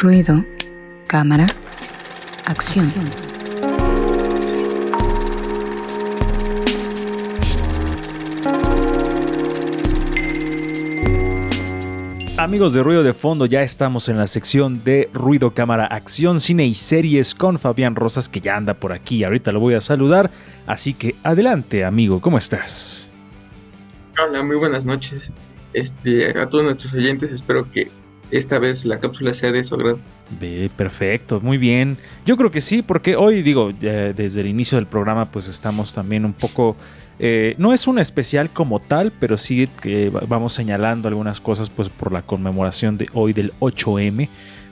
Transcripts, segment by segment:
Ruido, cámara, acción. Amigos de Ruido de Fondo, ya estamos en la sección de Ruido, Cámara, Acción, Cine y Series con Fabián Rosas, que ya anda por aquí. Ahorita lo voy a saludar. Así que adelante, amigo, ¿cómo estás? Hola, muy buenas noches. Este, a todos nuestros oyentes, espero que esta vez la cápsula sea de su agrado. perfecto, muy bien. Yo creo que sí, porque hoy digo, desde el inicio del programa pues estamos también un poco... Eh, no es un especial como tal, pero sí que vamos señalando algunas cosas pues por la conmemoración de hoy del 8M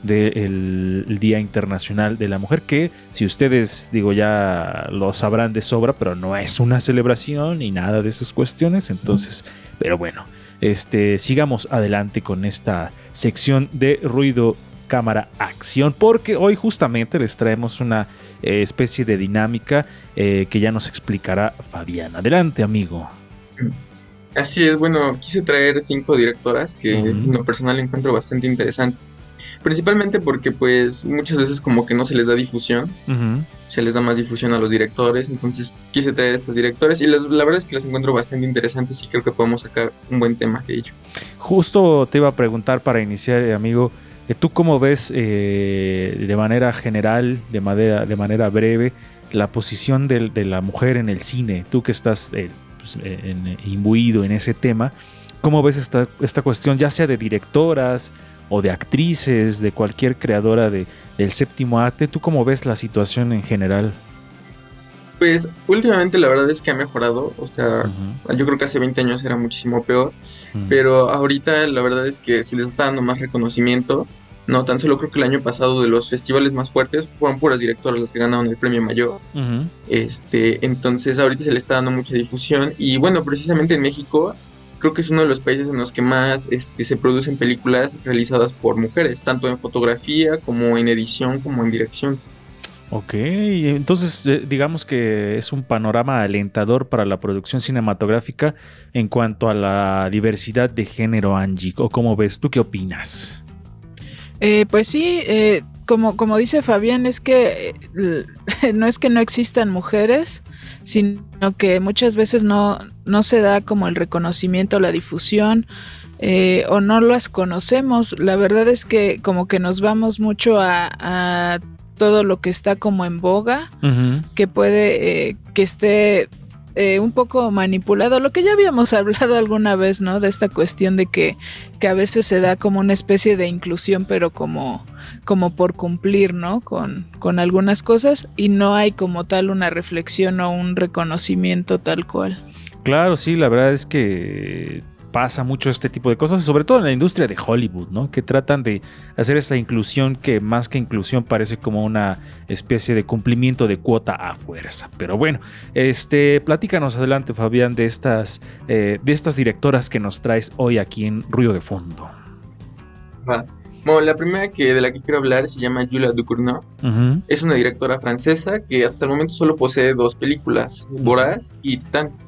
del Día Internacional de la Mujer, que si ustedes, digo, ya lo sabrán de sobra, pero no es una celebración ni nada de esas cuestiones, entonces, pero bueno, este, sigamos adelante con esta sección de ruido cámara acción porque hoy justamente les traemos una eh, especie de dinámica eh, que ya nos explicará Fabián. Adelante amigo. Así es, bueno, quise traer cinco directoras que en lo personal encuentro bastante interesante. Principalmente porque pues muchas veces como que no se les da difusión, se les da más difusión a los directores, entonces quise traer a estos directores y la verdad es que las encuentro bastante interesantes y creo que podemos sacar un buen tema de ello. Justo te iba a preguntar para iniciar, eh, amigo, eh, ¿tú cómo ves eh, de manera general, de manera, de manera breve, la posición de, la mujer en el cine? Tú que estás pues, imbuido en ese tema, ¿cómo ves esta, esta cuestión, ya sea de directoras, o de actrices, de cualquier creadora de, del séptimo arte. ¿Tú cómo ves la situación en general? Pues últimamente la verdad es que ha mejorado, o sea, yo creo que hace 20 años era muchísimo peor, pero ahorita la verdad es que se les está dando más reconocimiento, no tan solo creo que el año pasado de los festivales más fuertes fueron puras directoras las que ganaron el premio mayor, este, entonces ahorita se le está dando mucha difusión y bueno, precisamente en México creo que es uno de los países en los que más este, se producen películas realizadas por mujeres, tanto en fotografía como en edición como en dirección. Ok, entonces eh, digamos que es un panorama alentador para la producción cinematográfica en cuanto a la diversidad de género, Angie. ¿O cómo ves? ¿Tú qué opinas? Eh, pues sí, eh, como, como dice Fabián, es que no es que no existan mujeres, sino que muchas veces no, no se da como el reconocimiento, la difusión, eh, o no las conocemos. La verdad es que como que nos vamos mucho a, todo lo que está como en boga, que puede eh, que esté eh, un poco manipulado, lo que ya habíamos hablado alguna vez, ¿no? De esta cuestión de que, que a veces se da como una especie de inclusión, pero como, como por cumplir, ¿no? Con, con algunas cosas y no hay como tal una reflexión o un reconocimiento tal cual. Claro, sí, la verdad es que pasa mucho este tipo de cosas, sobre todo en la industria de Hollywood, ¿no? Que tratan de hacer esta inclusión que más que inclusión parece como una especie de cumplimiento de cuota a fuerza. Pero bueno, este, platícanos adelante, Fabián, de estas, eh, de estas directoras que nos traes hoy aquí en Ruido de Fondo. Bueno, la primera que, de la que quiero hablar se llama Julia Ducournau. Es una directora francesa que hasta el momento solo posee dos películas, Boraz y Titán.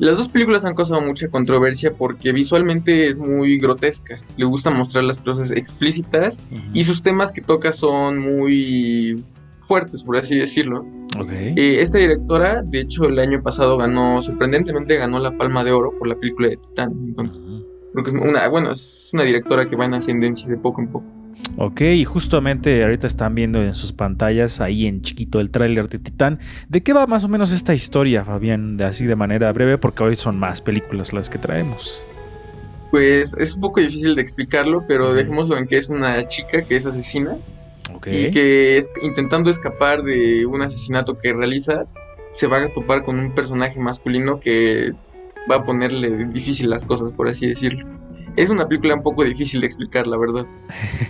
Las dos películas han causado mucha controversia porque visualmente es muy grotesca. Le gusta mostrar las cosas explícitas y sus temas que toca son muy fuertes, por así decirlo. Eh, esta directora, de hecho, el año pasado ganó, sorprendentemente ganó la Palma de Oro por la película de Titán. Entonces, creo que es una, bueno, es una directora que va en ascendencia de poco en poco. Ok, y justamente ahorita están viendo en sus pantallas ahí en chiquito el tráiler de Titán. ¿De qué va más o menos esta historia, Fabián? De así de manera breve, porque hoy son más películas las que traemos. Pues es un poco difícil de explicarlo, pero dejémoslo en que es una chica que es asesina. Y que es, intentando escapar de un asesinato que realiza, se va a topar con un personaje masculino que va a ponerle difícil las cosas, por así decirlo. Es una película un poco difícil de explicar, la verdad.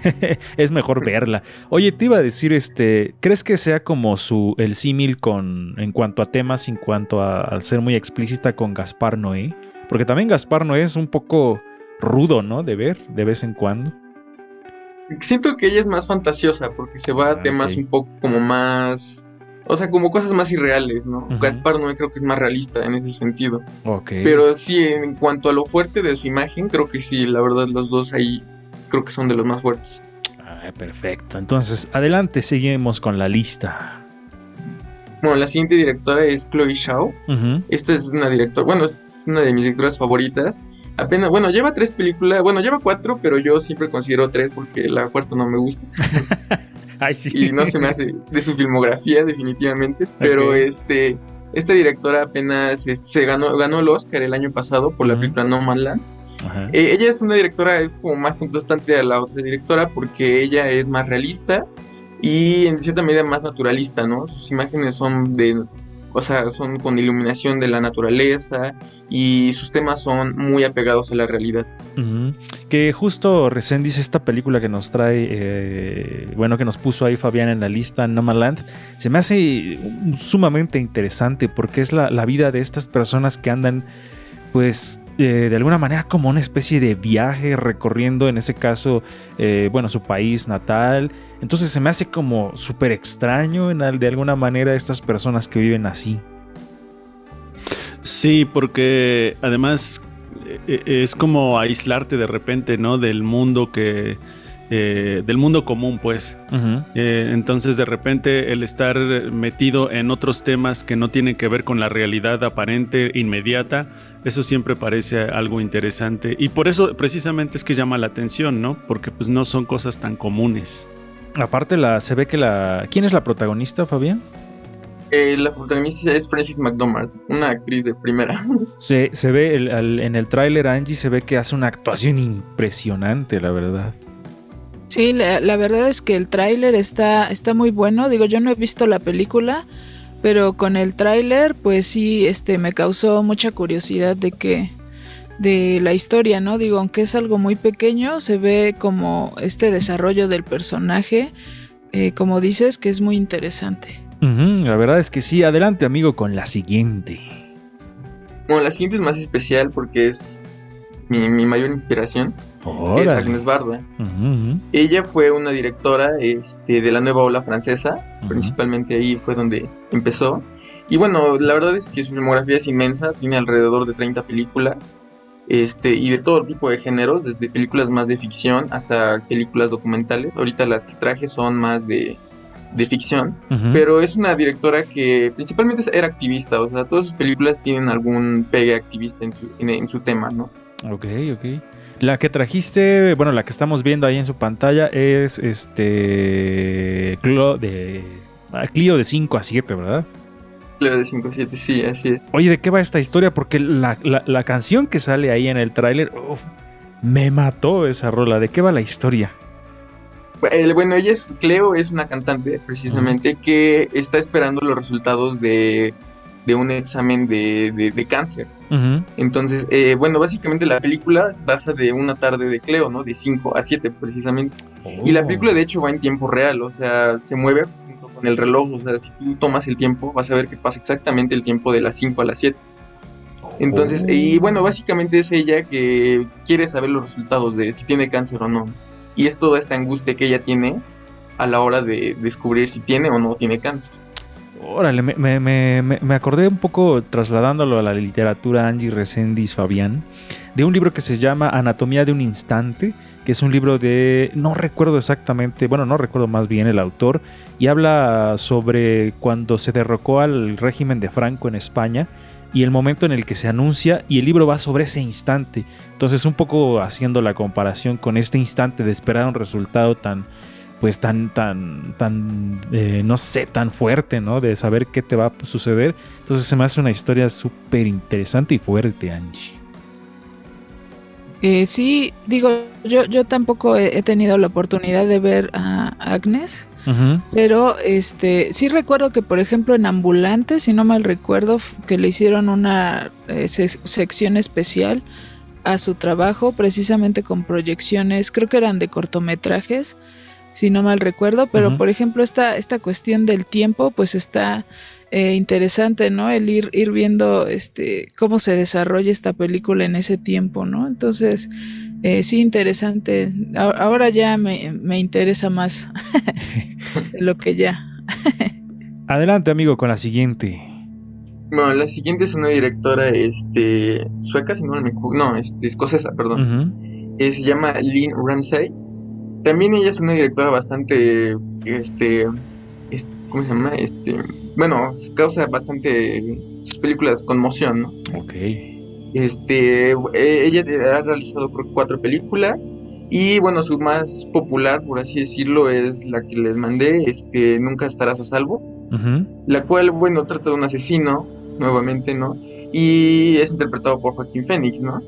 es mejor verla. Oye, te iba a decir, este, ¿crees que sea como su el símil con en cuanto a temas, en cuanto a, al ser muy explícita con Gaspar Noé? Porque también Gaspar Noé es un poco rudo, ¿no? De ver de vez en cuando. Siento que ella es más fantasiosa porque se va a ah, temas un poco como más o sea, como cosas más irreales, ¿no? Gaspar no creo que es más realista en ese sentido. Ok. Pero sí, en cuanto a lo fuerte de su imagen, creo que sí, la verdad, los dos ahí creo que son de los más fuertes. Ah, perfecto. Entonces, adelante, seguimos con la lista. Bueno, la siguiente directora es Chloe Shaw. Esta es una directora, bueno, es una de mis directoras favoritas. Apenas, bueno, lleva tres películas, bueno, lleva cuatro, pero yo siempre considero tres porque la cuarta no me gusta. Ay, sí. Y no se me hace de su filmografía, definitivamente. Pero este, esta directora apenas este, se ganó, ganó el Oscar el año pasado por la película No Man Land. Eh, ella es una directora, es como más contrastante a la otra directora porque ella es más realista y en cierta medida más naturalista, ¿no? Sus imágenes son de, o sea, son con iluminación de la naturaleza y sus temas son muy apegados a la realidad. Que justo recién dice esta película que nos trae, eh, bueno, que nos puso ahí Fabián en la lista, Nomaland, se me hace sumamente interesante porque es la, vida de estas personas que andan pues eh, de alguna manera como una especie de viaje recorriendo en ese caso, eh, bueno, su país natal. Entonces se me hace como súper extraño en, de alguna manera estas personas que viven así. Sí, porque además es como aislarte de repente, ¿no? Del mundo que... del mundo común, pues. entonces, de repente, el estar metido en otros temas que no tienen que ver con la realidad aparente, inmediata, eso siempre parece algo interesante y por eso precisamente es que llama la atención, ¿no? Porque pues no son cosas tan comunes. Aparte la se ve que la ¿quién es la protagonista, Fabián? Eh, la protagonista es Frances McDormand, una actriz de primera. Se, se ve en el tráiler Angie se ve que hace una actuación impresionante, la verdad. Sí, la, la verdad es que el tráiler está, está muy bueno. Digo, yo no he visto la película, pero con el tráiler, pues sí, este, me causó mucha curiosidad de que de la historia, ¿no? Digo, aunque es algo muy pequeño, se ve como este desarrollo del personaje, eh, como dices, que es muy interesante. La verdad es que sí. Adelante, amigo, con la siguiente. Bueno, la siguiente es más especial porque es mi, mi mayor inspiración que es Agnes Barda. Ella fue una directora este, de la nueva ola francesa, principalmente ahí fue donde empezó. Y bueno, la verdad es que su filmografía es inmensa, tiene alrededor de 30 películas. Este, y de todo tipo de géneros, desde películas más de ficción hasta películas documentales. Ahorita las que traje son más de, de ficción, pero es una directora que principalmente era activista, o sea, todas sus películas tienen algún pegue activista en su, en su tema, ¿no? Ok, ok. La que trajiste, bueno, la que estamos viendo ahí en su pantalla es este Clio de, ah, Clio de 5 a 7, ¿verdad? Clio de 5 a 7, sí, así es. Oye, ¿de qué va esta historia? Porque la, canción que sale ahí en el tráiler, me mató esa rola. ¿De qué va la historia? Bueno, ella es, Cleo es una cantante precisamente que está esperando los resultados de de un examen de, cáncer. Entonces, eh, bueno, básicamente la película pasa de una tarde de Cleo, ¿no? De 5 a 7 precisamente. Y la película de hecho va en tiempo real, o sea, se mueve junto con el reloj, o sea, si tú tomas el tiempo vas a ver que pasa exactamente el tiempo de las 5 a las 7. Entonces, y oh. bueno, básicamente es ella que quiere saber los resultados de si tiene cáncer o no. Y es toda esta angustia que ella tiene a la hora de descubrir si tiene o no tiene cáncer. Órale, me, me, acordé un poco, trasladándolo a la literatura Angie Resendis Fabián, de un libro que se llama Anatomía de un Instante, que es un libro de, no recuerdo exactamente, bueno, no recuerdo más bien el autor, y habla sobre cuando se derrocó al régimen de Franco en España y el momento en el que se anuncia, y el libro va sobre ese instante. Entonces, un poco haciendo la comparación con este instante de esperar un resultado tan pues tan, tan, tan, eh, no sé, tan fuerte, ¿no? De saber qué te va a suceder. Entonces se me hace una historia súper interesante y fuerte, Angie. Eh, sí, digo, yo, yo tampoco he, tenido la oportunidad de ver a Agnes, pero este sí recuerdo que, por ejemplo, en Ambulante, si no mal recuerdo, que le hicieron una eh, sección especial a su trabajo, precisamente con proyecciones, creo que eran de cortometrajes, si no mal recuerdo, pero por ejemplo esta, esta cuestión del tiempo pues está eh, interesante, ¿no? El ir, ir viendo este, cómo se desarrolla esta película en ese tiempo, ¿no? Entonces, eh, sí, interesante. Ahora ya me, me interesa más de lo que ya. Adelante, amigo, con la siguiente. Bueno, la siguiente es una directora este, sueca, si no me No, este, escocesa, perdón. se llama Lynn Ramsey también ella es una directora bastante, este, ¿cómo se llama? Este, bueno, causa bastante sus películas conmoción, ¿no? Ok. Este, eh, ella ha realizado cuatro películas y bueno, su más popular, por así decirlo, es la que les mandé, este, Nunca estarás a salvo, la cual, bueno, trata de un asesino, nuevamente, ¿no? Y es interpretado por Joaquín Phoenix, ¿no?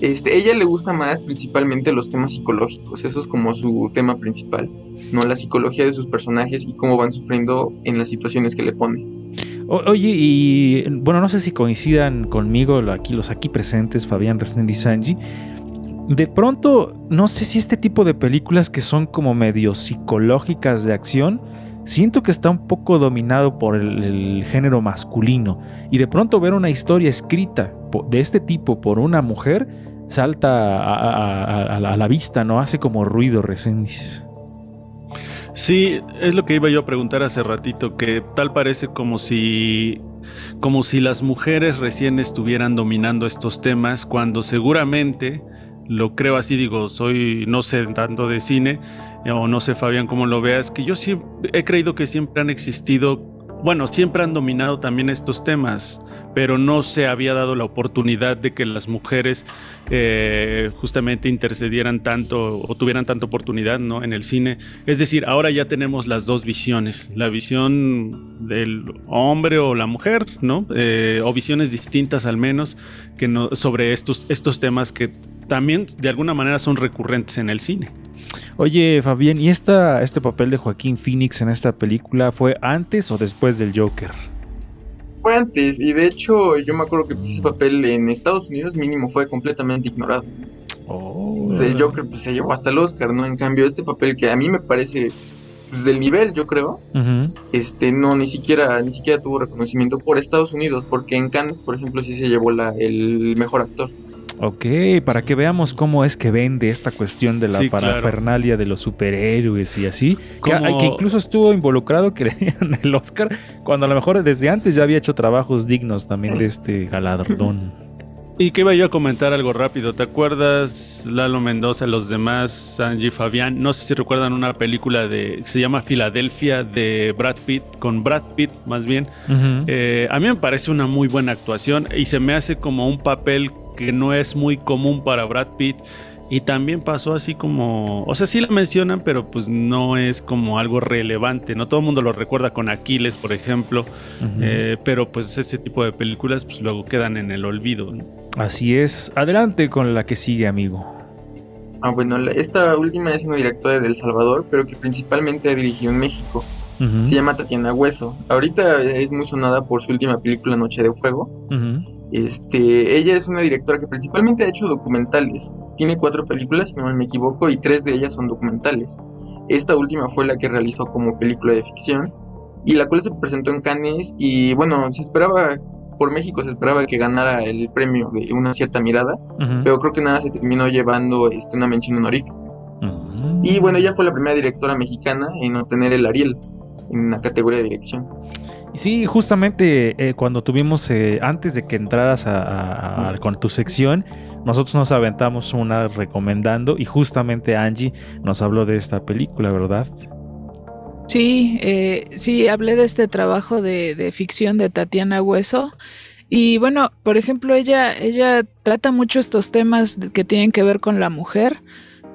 Este, ella le gusta más principalmente los temas psicológicos, eso es como su tema principal, ¿no? La psicología de sus personajes y cómo van sufriendo en las situaciones que le oye, y bueno, no sé si coincidan conmigo aquí, los aquí presentes, Fabián Resnendi Sanji. De pronto, no sé si este tipo de películas que son como medio psicológicas de acción, siento que está un poco dominado por el, género masculino. Y de pronto ver una historia escrita de este tipo por una mujer salta a, la vista, ¿no? Hace como ruido, Resendiz. Sí, es lo que iba yo a preguntar hace ratito, que tal parece como si como si las mujeres recién estuvieran dominando estos temas cuando seguramente lo creo así, digo, soy no sé tanto de cine o no sé Fabián cómo lo veas, que yo siempre he creído que siempre han existido bueno, siempre han dominado también estos temas, pero no se había dado la oportunidad de que las mujeres eh, justamente intercedieran tanto o tuvieran tanta oportunidad ¿no? en el cine. Es decir, ahora ya tenemos las dos visiones, la visión del hombre o la mujer, ¿no? Eh, o visiones distintas al menos que no, sobre estos, estos temas que también de alguna manera son recurrentes en el cine. Oye, Fabián, ¿y esta, este papel de Joaquín Phoenix en esta película fue antes o después del Joker? Fue antes, y de hecho yo me acuerdo que ese papel en Estados Unidos mínimo fue completamente ignorado. Oh. el Joker pues, se llevó hasta el Oscar, ¿no? En cambio, este papel que a mí me parece pues, del nivel, yo creo, este no ni siquiera ni siquiera tuvo reconocimiento por Estados Unidos, porque en Cannes, por ejemplo, sí se llevó la, el mejor actor. Ok, para que veamos cómo es que vende esta cuestión de la parafernalia de los superhéroes y así. Que, que, incluso estuvo involucrado que le dieran el Oscar, cuando a lo mejor desde antes ya había hecho trabajos dignos también de este galardón. Y que iba yo a comentar algo rápido. ¿Te acuerdas, Lalo Mendoza, los demás, Angie Fabián? No sé si recuerdan una película de se llama Filadelfia de Brad Pitt, con Brad Pitt más bien. Eh, a mí me parece una muy buena actuación y se me hace como un papel que no es muy común para Brad Pitt. Y también pasó así como, o sea, sí la mencionan, pero pues no es como algo relevante, ¿no? Todo el mundo lo recuerda con Aquiles, por ejemplo, eh, pero pues ese tipo de películas pues luego quedan en el olvido. Así es, adelante con la que sigue, amigo. Ah, bueno, esta última es una directora de El Salvador, pero que principalmente ha dirigido en México. Se llama Tatiana Hueso. Ahorita es muy sonada por su última película Noche de Fuego. Este, ella es una directora que principalmente ha hecho documentales. Tiene cuatro películas, si no me equivoco, y tres de ellas son documentales. Esta última fue la que realizó como película de ficción y la cual se presentó en Cannes y bueno, se esperaba por México se esperaba que ganara el premio de una cierta mirada, pero creo que nada se terminó llevando este, una mención honorífica. Y bueno, ella fue la primera directora mexicana en obtener el Ariel en la categoría de dirección. Sí, justamente eh, cuando tuvimos, eh, antes de que entraras a, con tu sección, nosotros nos aventamos una recomendando y justamente Angie nos habló de esta película, ¿verdad? Sí, eh, sí, hablé de este trabajo de, ficción de Tatiana Hueso. Y bueno, por ejemplo, ella, ella trata mucho estos temas que tienen que ver con la mujer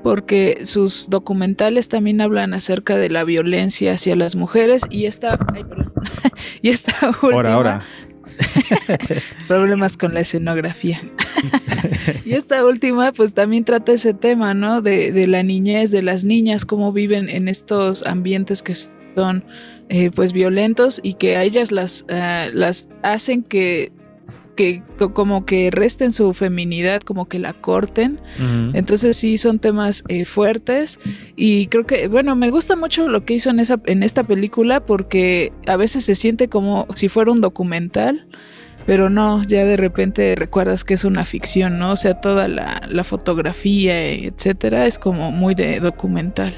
porque sus documentales también hablan acerca de la violencia hacia las mujeres y esta, y esta última problemas con la escenografía. y esta última, pues también trata ese tema, ¿no? De, de, la niñez, de las niñas, cómo viven en estos ambientes que son, eh, pues, violentos y que a ellas las, uh, las hacen que que como que resten su feminidad, como que la corten. Entonces sí son temas eh, fuertes y creo que, bueno, me gusta mucho lo que hizo en, esa, en esta película porque a veces se siente como si fuera un documental. Pero no, ya de repente recuerdas que es una ficción, ¿no? O sea, toda la, la fotografía, etcétera, es como muy de documental.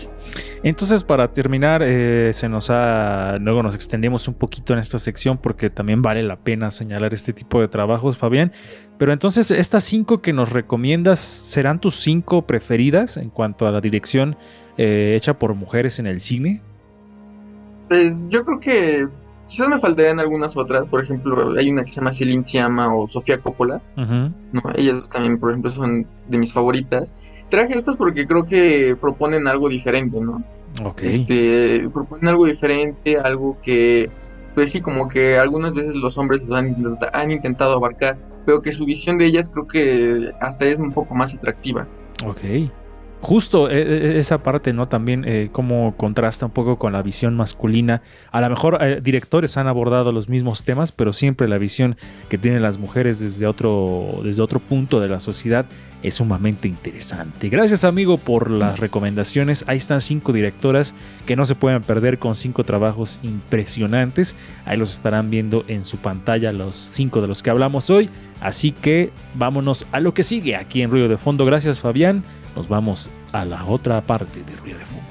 Entonces, para terminar, eh, se nos ha. Luego nos extendemos un poquito en esta sección porque también vale la pena señalar este tipo de trabajos, Fabián. Pero entonces, estas cinco que nos recomiendas serán tus cinco preferidas en cuanto a la dirección eh, hecha por mujeres en el cine. Pues yo creo que quizás me faltarían algunas otras. Por ejemplo, hay una que se llama Celine Siama o Sofía Coppola. ¿no? Ellas también, por ejemplo, son de mis favoritas. Traje estas porque creo que proponen algo diferente, ¿no? Este, proponen algo diferente, algo que, pues sí, como que algunas veces los hombres lo han, han intentado abarcar, pero que su visión de ellas creo que hasta es un poco más atractiva. Ok justo eh, eh, esa parte, ¿no? También eh, cómo contrasta un poco con la visión masculina. A lo mejor directores han abordado los mismos temas, pero siempre la visión que tienen las mujeres desde otro, desde otro punto de la sociedad es sumamente interesante. Gracias amigo por las recomendaciones. Ahí están cinco directoras que no se pueden perder con cinco trabajos impresionantes. Ahí los estarán viendo en su pantalla los cinco de los que hablamos hoy. Así que vámonos a lo que sigue aquí en Ruido de Fondo. Gracias Fabián nos vamos a la otra parte de Ruido de Fondo.